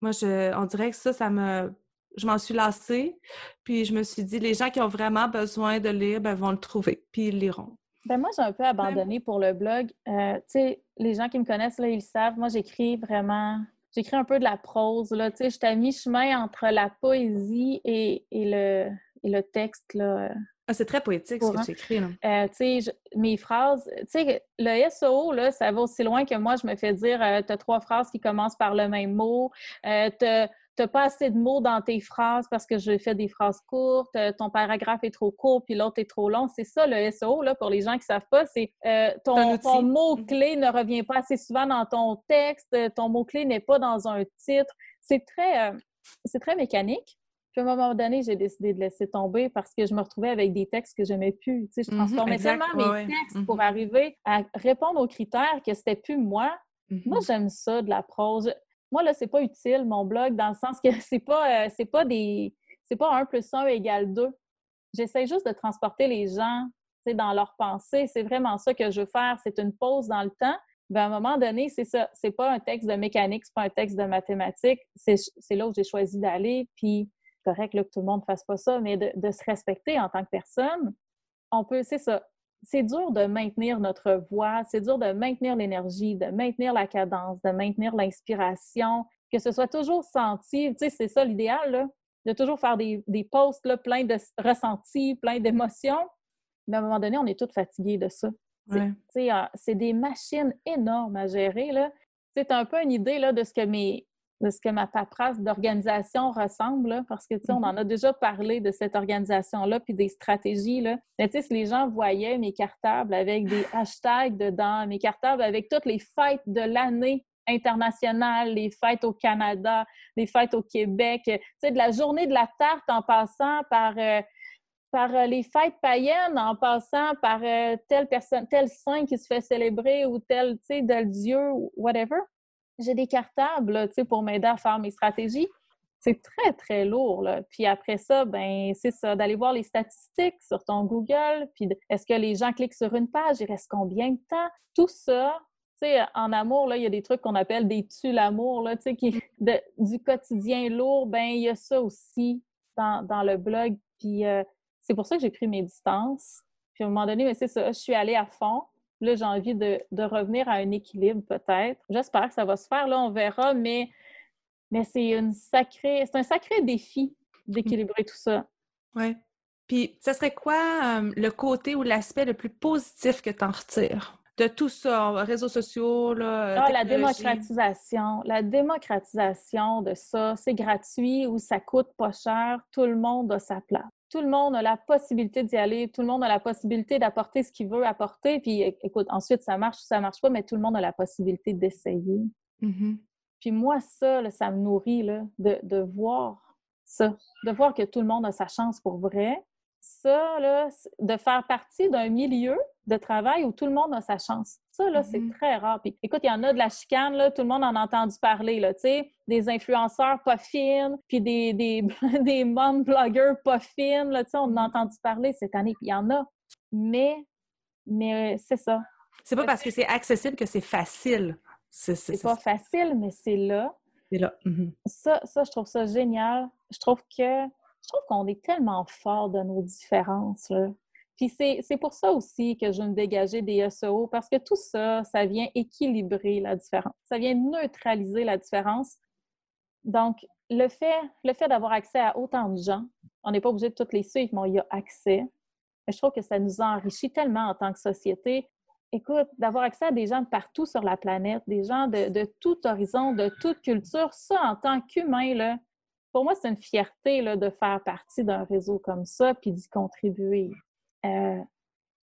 Moi, je, on dirait que ça, ça me je m'en suis lassée. Puis je me suis dit, les gens qui ont vraiment besoin de lire, ben, vont le trouver, puis ils liront. Ben moi, j'ai un peu abandonné pour le blog. Euh, tu sais, les gens qui me connaissent, là, ils savent. Moi, j'écris vraiment... J'écris un peu de la prose, là. Tu sais, je suis à mi-chemin entre la poésie et, et, le, et le texte, là. Ah, c'est très poétique ce que tu écris. Là. Euh, tu mes phrases, tu le SEO, là, ça va aussi loin que moi, je me fais dire, euh, tu as trois phrases qui commencent par le même mot, euh, t'as pas assez de mots dans tes phrases parce que je fais des phrases courtes, euh, ton paragraphe est trop court puis l'autre est trop long. C'est ça le SEO, là, pour les gens qui savent pas, c'est euh, ton, mot-clé ne revient pas assez souvent dans ton texte, ton mot-clé n'est pas dans un titre. C'est très, c'est très mécanique. Puis à un moment donné, j'ai décidé de laisser tomber parce que je me retrouvais avec des textes que j'aimais plus. Tu sais, je mm-hmm, transformais tellement mes textes pour mm-hmm. arriver à répondre aux critères que c'était plus moi. Moi, mm-hmm. j'aime ça, de la prose moi, là, c'est pas utile, mon blog, dans le sens que c'est pas, euh, c'est pas des. C'est pas 1 plus 1 égale 2. J'essaie juste de transporter les gens dans leur pensée. C'est vraiment ça que je veux faire. C'est une pause dans le temps. Ben, à un moment donné, c'est ça. C'est pas un texte de mécanique, c'est pas un texte de mathématiques. C'est là où j'ai choisi d'aller. Puis, correct là, que tout le monde fasse pas ça, mais de, de se respecter en tant que personne. On peut, c'est ça c'est dur de maintenir notre voix, c'est dur de maintenir l'énergie, de maintenir la cadence, de maintenir l'inspiration, que ce soit toujours senti. Tu sais, c'est ça l'idéal, de toujours faire des, des posts là, pleins de ressentis, pleins d'émotions. Mais à un moment donné, on est tous fatigués de ça. Ah, c'est des machines énormes à gérer. As un peu une idée là, de ce que mes, de ce que ma paperasse d'organisation ressemble, parce que, tu sais, on en mm-hmm. a déjà parlé de cette organisation-là, puis des stratégies, là. Mais, tu sais, si les gens voyaient mes cartables avec des hashtags dedans, mes cartables avec toutes les fêtes de l'année internationale, les fêtes au Canada, les fêtes au Québec, tu sais, de la journée de la tarte en passant par... Euh, par euh, les fêtes païennes, en passant par euh, telle personne, tel saint qui se fait célébrer ou tel, tu sais, de dieu, whatever j'ai des cartables pour m'aider à faire mes stratégies. C'est très, très lourd. Puis après ça, ben c'est ça, d'aller voir les statistiques sur ton Google. Puis est-ce que les gens cliquent sur une page? Il reste combien de temps? Tout ça, tu sais, en amour, là, il y a des trucs qu'on appelle des tu l'amour, là, tu sais, qui, du quotidien lourd, ben il y a ça aussi dans, le blog. Puis euh, c'est pour ça que j'ai pris mes distances. Puis à un moment donné, mais c'est ça, je suis allée à fond Là, j'ai envie de, revenir à un équilibre peut-être. J'espère que ça va se faire. Là, on verra, mais, mais c'est une sacrée, c'est un sacré défi d'équilibrer tout ça. Oui. Puis, ça serait quoi euh, le côté ou l'aspect le plus positif que tu en retires? de tout ça, réseaux sociaux, là, ah, la démocratisation, la démocratisation de ça, c'est gratuit ou ça coûte pas cher, tout le monde a sa place. Tout le monde a la possibilité d'y aller, tout le monde a la possibilité d'apporter ce qu'il veut apporter, puis écoute, ensuite ça marche ou ça marche pas, mais tout le monde a la possibilité d'essayer. Mm-hmm. Puis moi, ça, ça me nourrit là, de, de voir ça, de voir que tout le monde a sa chance pour vrai, ça, là, de faire partie d'un milieu de travail où tout le monde a sa chance. Ça, là, c'est mm-hmm. très rare. Puis, écoute, il y en a de la chicane, là, tout le monde en a entendu parler, là, tu sais, des influenceurs pas fines, puis des, des, des mom blogueurs pas fines, là, tu sais, on en a entendu parler cette année, puis il y en a. Mais, mais c'est ça. C'est pas parce que c'est accessible que c'est facile. C'est pas facile, mais c'est là. C'est là. Mm-hmm. Ça, ça, je trouve ça génial. Je trouve que je trouve qu'on est tellement fort de nos différences. Là. Puis c'est pour ça aussi que je me dégager des SEO, parce que tout ça, ça vient équilibrer la différence. Ça vient neutraliser la différence. Donc, le fait, le fait d'avoir accès à autant de gens, on n'est pas obligé de toutes les suivre, mais il y a accès. Je trouve que ça nous enrichit tellement en tant que société. Écoute, d'avoir accès à des gens de partout sur la planète, des gens de, de tout horizon, de toute culture, ça, en tant qu'humain, pour moi, c'est une fierté là, de faire partie d'un réseau comme ça puis d'y contribuer. Euh...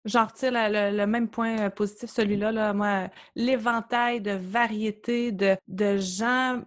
J'en retire le, même point euh, positif, celui-là. Là, moi, l'éventail de variété de, gens,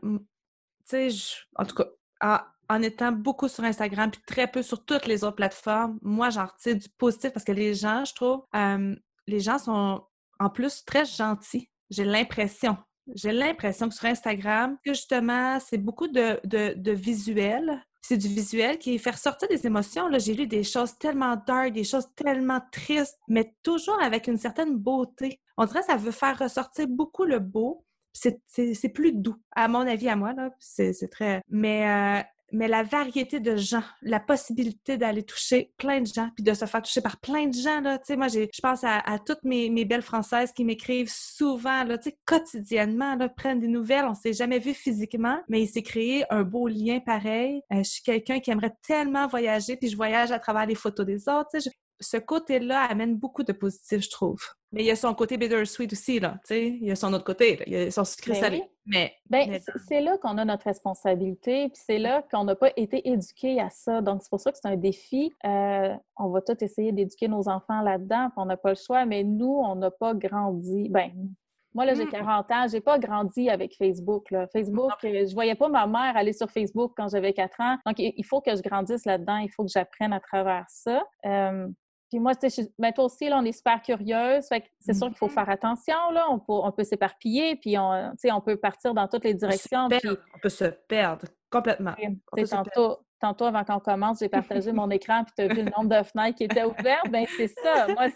tu sais, en tout cas, en, étant beaucoup sur Instagram puis très peu sur toutes les autres plateformes, moi, j'en retire du positif parce que les gens, je trouve, euh, les gens sont en plus très gentils. J'ai l'impression. J'ai l'impression que sur Instagram, que justement, c'est beaucoup de, de visuels. C'est du visuel qui fait ressortir des émotions. Là, j'ai lu des choses tellement dark, des choses tellement tristes, mais toujours avec une certaine beauté. On dirait que ça veut faire ressortir beaucoup le beau. C'est plus doux, à mon avis, à moi. C'est très... Mais euh, mais la variété de gens, la possibilité d'aller toucher plein de gens, puis de se faire toucher par plein de gens, là, tu sais, moi, je pense à, toutes mes, belles Françaises qui m'écrivent souvent, là, tu sais, quotidiennement, là, prennent des nouvelles, on s'est jamais vu physiquement, mais il s'est créé un beau lien pareil. Euh, je suis quelqu'un qui aimerait tellement voyager, puis je voyage à travers les photos des autres, tu sais, ce côté-là amène beaucoup de positif, je trouve. Mais il y a son côté bittersweet aussi, là, tu sais. Il y a son autre côté, il y a son sucré ben salé. Mais, ben, c'est là qu'on a notre responsabilité, puis c'est là qu'on n'a pas été éduqué à ça. Donc, c'est pour ça que c'est un défi. Euh, on va tout essayer d'éduquer nos enfants là-dedans, puis on n'a pas le choix, mais nous, on n'a pas grandi. Ben, moi, là, j'ai 40 mmh. ans, j'ai pas grandi avec Facebook. Là. Facebook, euh, je voyais pas ma mère aller sur Facebook quand j'avais 4 ans. Donc, il faut que je grandisse là-dedans, il faut que j'apprenne à travers ça. Euh, puis moi, ben toi aussi, là, on est super curieuse. c'est sûr qu'il faut mm-hmm. faire attention. Là. On peut, on peut s'éparpiller, puis on, on peut partir dans toutes les directions. On, peut se perdre complètement. tantôt, tantôt, avant qu'on commence, j'ai partagé mon écran, puis tu as vu le nombre de fenêtres qui étaient ouvertes. Ben c'est ça. Moi,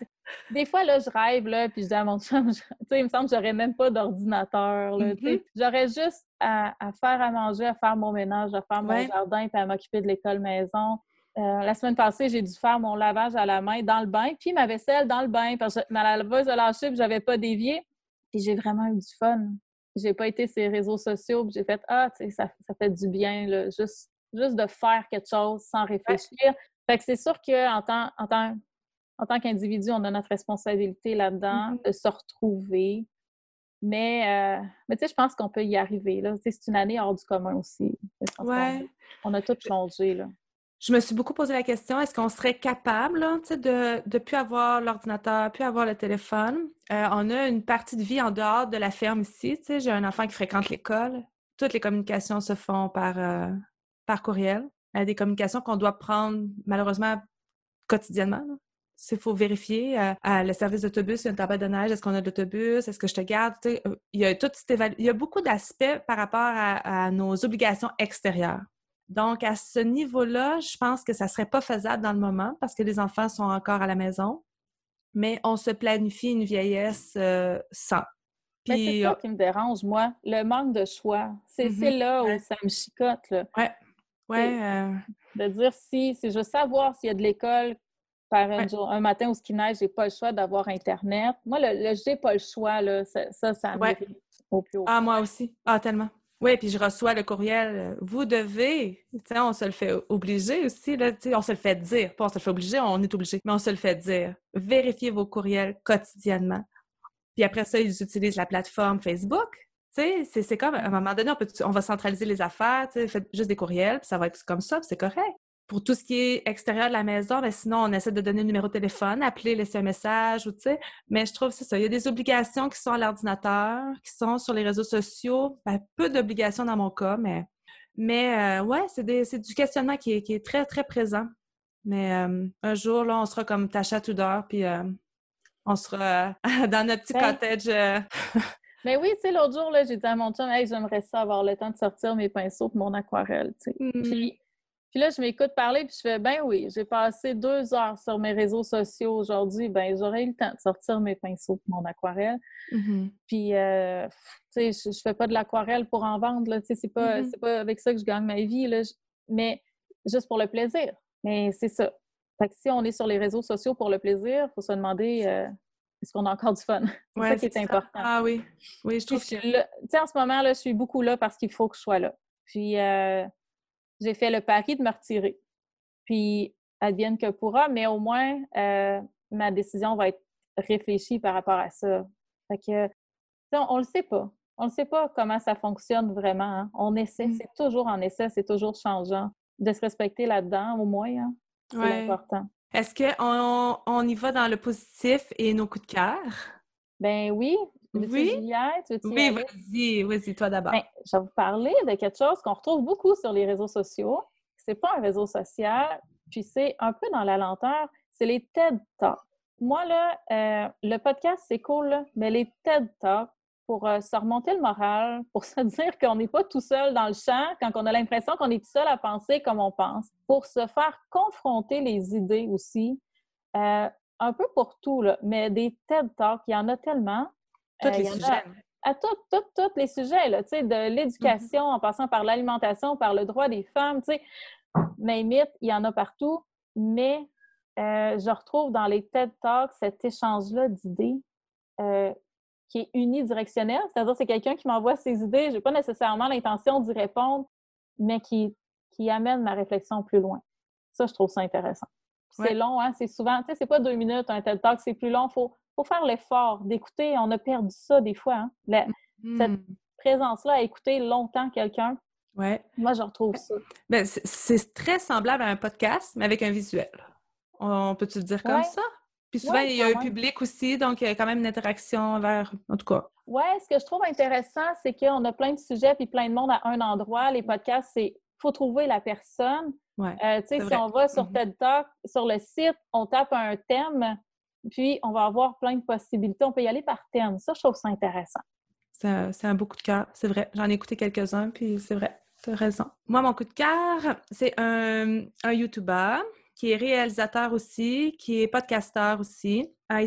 des fois, là, je rêve, là, puis je dis à mon chum, il me semble que j'aurais même pas d'ordinateur. Mm-hmm. J'aurais juste à, faire à manger, à faire mon ménage, à faire mon jardin, puis à m'occuper de l'école maison. Euh, la semaine passée, j'ai dû faire mon lavage à la main dans le bain, puis ma vaisselle dans le bain, parce que ma laveuse a lâché, puis j'avais pas dévié. Puis j'ai vraiment eu du fun. J'ai pas été sur les réseaux sociaux, puis j'ai fait Ah, tu sais, ça, fait du bien, là, juste, juste de faire quelque chose sans réfléchir. Fait que c'est sûr qu'en tant, en tant, en tant qu'individu, on a notre responsabilité là-dedans mm-hmm. de se retrouver. Mais, euh, mais tu sais, je pense qu'on peut y arriver. Là. C'est une année hors du commun aussi. Ouais. On a tout changé. Là je me suis beaucoup posé la question, est-ce qu'on serait capable de ne plus avoir l'ordinateur, plus avoir le téléphone? Euh, on a une partie de vie en dehors de la ferme ici. J'ai un enfant qui fréquente l'école. Toutes les communications se font par, euh, par courriel. A des communications qu'on doit prendre malheureusement quotidiennement. Il faut vérifier euh, le service d'autobus, il y a une tablette de neige, est-ce qu'on a de l'autobus, est-ce que je te garde? il, y a toute il y a beaucoup d'aspects par rapport à nos obligations extérieures. Donc, à ce niveau-là, je pense que ça ne serait pas faisable dans le moment parce que les enfants sont encore à la maison, mais on se planifie une vieillesse euh, sans. c'est ça qui me dérange, moi, le manque de choix. C'est mm-hmm. là où ça me chicote. Là. Ouais. Ouais. Euh de dire si, si je veux savoir s'il y a de l'école par un, matin où ce qui neige, j'ai pas le choix d'avoir Internet. Moi, le, le j'ai pas le choix, là, ça, ça, ça au plus haut. Ah, moi aussi. Ah, tellement. Oui, puis je reçois le courriel. Euh, vous devez, on se le fait obliger aussi, là, on se le fait dire. Pas on se le fait obliger, on est obligé, mais on se le fait dire. Vérifiez vos courriels quotidiennement. Puis après ça, ils utilisent la plateforme Facebook. C'est comme, à un moment donné, on, va centraliser les affaires, faites juste des courriels, puis ça va être comme ça, c'est correct. Pour tout ce qui est extérieur de la maison, ben sinon, on essaie de donner le numéro de téléphone, appeler, laisser un message, ou tu sais. Mais je trouve que c'est ça. Il y a des obligations qui sont à l'ordinateur, qui sont sur les réseaux sociaux. Ben, peu d'obligations dans mon cas, mais, mais euh, ouais, c'est du questionnement qui est, qui est, très, très présent. Mais euh, un jour, là, on sera comme Tasha Tudor, puis euh, on sera dans notre petit ben cottage. Mais oui, tu sais, l'autre jour, j'ai dit à mon chum, hey, j'aimerais ça avoir le temps de sortir mes pinceaux pour mon aquarelle, tu sais. Mmh. Puis là, je m'écoute parler, puis je fais, ben oui, j'ai passé deux heures sur mes réseaux sociaux aujourd'hui, ben j'aurais eu le temps de sortir mes pinceaux mon aquarelle. Mm-hmm. Puis, euh, tu sais, je, fais pas de l'aquarelle pour en vendre, là, tu sais, c'est pas, mm-hmm. pas avec ça que je gagne ma vie, là, mais juste pour le plaisir. Mais c'est ça. Fait que si on est sur les réseaux sociaux pour le plaisir, il faut se demander euh, est-ce qu'on a encore du fun? c'est ça qui est, important. Ah oui, oui, je trouve que... Tu sais, en ce moment, là, je suis beaucoup là parce qu'il faut que je sois là. Puis, euh, j'ai fait le pari de me retirer. Puis, advienne que pourra, mais au moins, euh, ma décision va être réfléchie par rapport à ça. Fait que, on, on le sait pas. On ne sait pas comment ça fonctionne vraiment. Hein. On essaie, mmh. c'est toujours en essai, c'est toujours changeant. De se respecter là-dedans, au moins, hein, c'est important. Est-ce qu'on on y va dans le positif et nos coups de cœur? Ben oui. Oui. oui, vas-y, vas-y, toi d'abord. Ben, je vais vous parler de quelque chose qu'on retrouve beaucoup sur les réseaux sociaux. C'est pas un réseau social, puis c'est un peu dans la lenteur, c'est les TED Talks. Moi, là, euh, le podcast, c'est cool, mais les TED Talks, pour euh, se remonter le moral, pour se dire qu'on n'est pas tout seul dans le champ, quand on a l'impression qu'on est tout seul à penser comme on pense, pour se faire confronter les idées aussi, euh, un peu pour tout, là, mais des TED Talks, il y en a tellement. Tous les sujets. À tous les sujets, là, de l'éducation, mm-hmm. en passant par l'alimentation, par le droit des femmes, tu sais, il y en a partout, mais euh, je retrouve dans les TED Talks cet échange-là d'idées euh, qui est unidirectionnel, c'est-à-dire c'est quelqu'un qui m'envoie ses idées, je n'ai pas nécessairement l'intention d'y répondre, mais qui, qui amène ma réflexion plus loin. Ça, je trouve ça intéressant. C'est long, hein? C'est souvent, tu sais, c'est pas deux minutes un TED Talk, c'est plus long. Il faut, faut faire l'effort d'écouter. On a perdu ça des fois. Hein? Cette hmm. présence-là à écouter longtemps quelqu'un. Ouais. Moi, je retrouve ça. Ben, c'est très semblable à un podcast, mais avec un visuel. On peut-tu le dire comme ça? Puis souvent, il y a un public aussi, donc il y a quand même une interaction vers, en tout cas. Oui, ce que je trouve intéressant, c'est qu'on a plein de sujets puis plein de monde à un endroit. Les podcasts, c'est faut trouver la personne. Ouais, euh, tu sais, si on va sur mm-hmm. TED Talk, sur le site, on tape un thème, puis, on va avoir plein de possibilités. On peut y aller par thème. Ça, je trouve ça intéressant. C'est un, beau coup de cœur, c'est vrai. J'en ai écouté quelques-uns, puis c'est vrai, tu as raison. Moi, mon coup de cœur, c'est un, YouTuber qui est réalisateur aussi, qui est podcasteur aussi. Euh,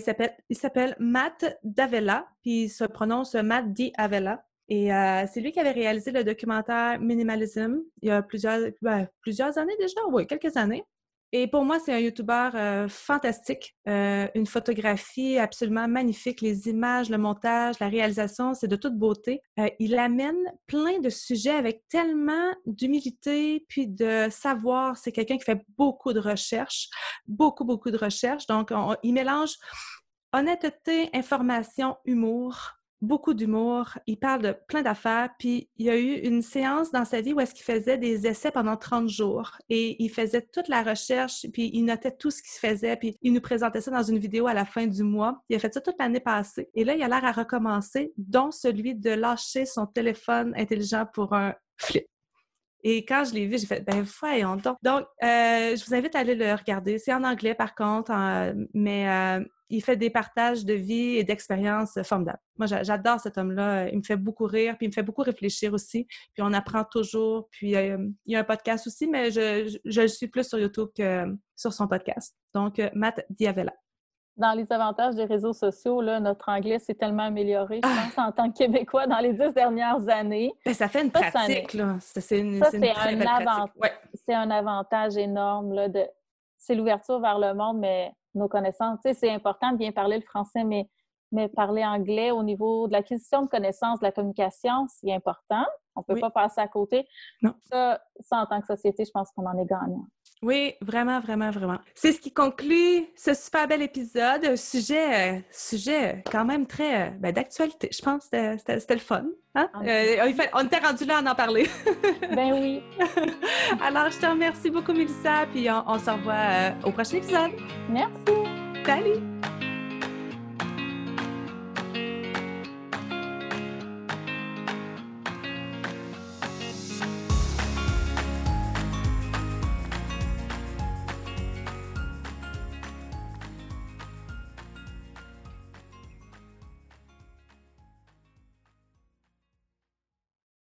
il s'appelle Matt Davella, puis il se prononce Matt Di Avella. Et euh, c'est lui qui avait réalisé le documentaire Minimalism il y a plusieurs, ben, plusieurs années déjà, oui, quelques années. Et pour moi, c'est un YouTuber euh, fantastique. Euh, une photographie absolument magnifique. Les images, le montage, la réalisation, c'est de toute beauté. Euh, il amène plein de sujets avec tellement d'humilité puis de savoir. C'est quelqu'un qui fait beaucoup de recherches, beaucoup, beaucoup de recherches. Donc, il mélange honnêteté, information, humour beaucoup d'humour, il parle de plein d'affaires, puis il y a eu une séance dans sa vie où est-ce qu'il faisait des essais pendant 30 jours et il faisait toute la recherche, puis il notait tout ce qui se faisait, puis il nous présentait ça dans une vidéo à la fin du mois. Il a fait ça toute l'année passée. Et là, il a l'air à recommencer, dont celui de lâcher son téléphone intelligent pour un flip. Et quand je l'ai vu, j'ai fait, ben voyons donc. Donc, euh, je vous invite à aller le regarder. C'est en anglais, par contre, mais euh, il fait des partages de vie et d'expériences formidables. Moi, j'adore cet homme-là. Il me fait beaucoup rire, puis il me fait beaucoup réfléchir aussi. Puis on apprend toujours. Puis euh, il y a un podcast aussi, mais je, je, le suis plus sur YouTube que sur son podcast. Donc, Matt Diavella dans les avantages des réseaux sociaux, là, notre anglais s'est tellement amélioré, je pense, en tant que Québécois dans les dix dernières années. Ben, ça fait une pratique, là. C'est un, un avantage énorme là, de c'est l'ouverture vers le monde, mais nos connaissances, tu sais, c'est important de bien parler le français, mais, mais parler anglais au niveau de l'acquisition de connaissances, de la communication, c'est important. On ne peut pas passer à côté. Non. Ça, ça, en tant que société, je pense qu'on en est gagnant. Oui, vraiment, vraiment, vraiment. C'est ce qui conclut ce super bel épisode. Un sujet, euh, sujet quand même très euh, ben, d'actualité. Je pense que c'était le fun. Hein? Euh, on était rendu là à en parler. ben oui. Alors, je te remercie beaucoup, Mélissa, puis on, on se revoit au prochain épisode. Merci. Salut!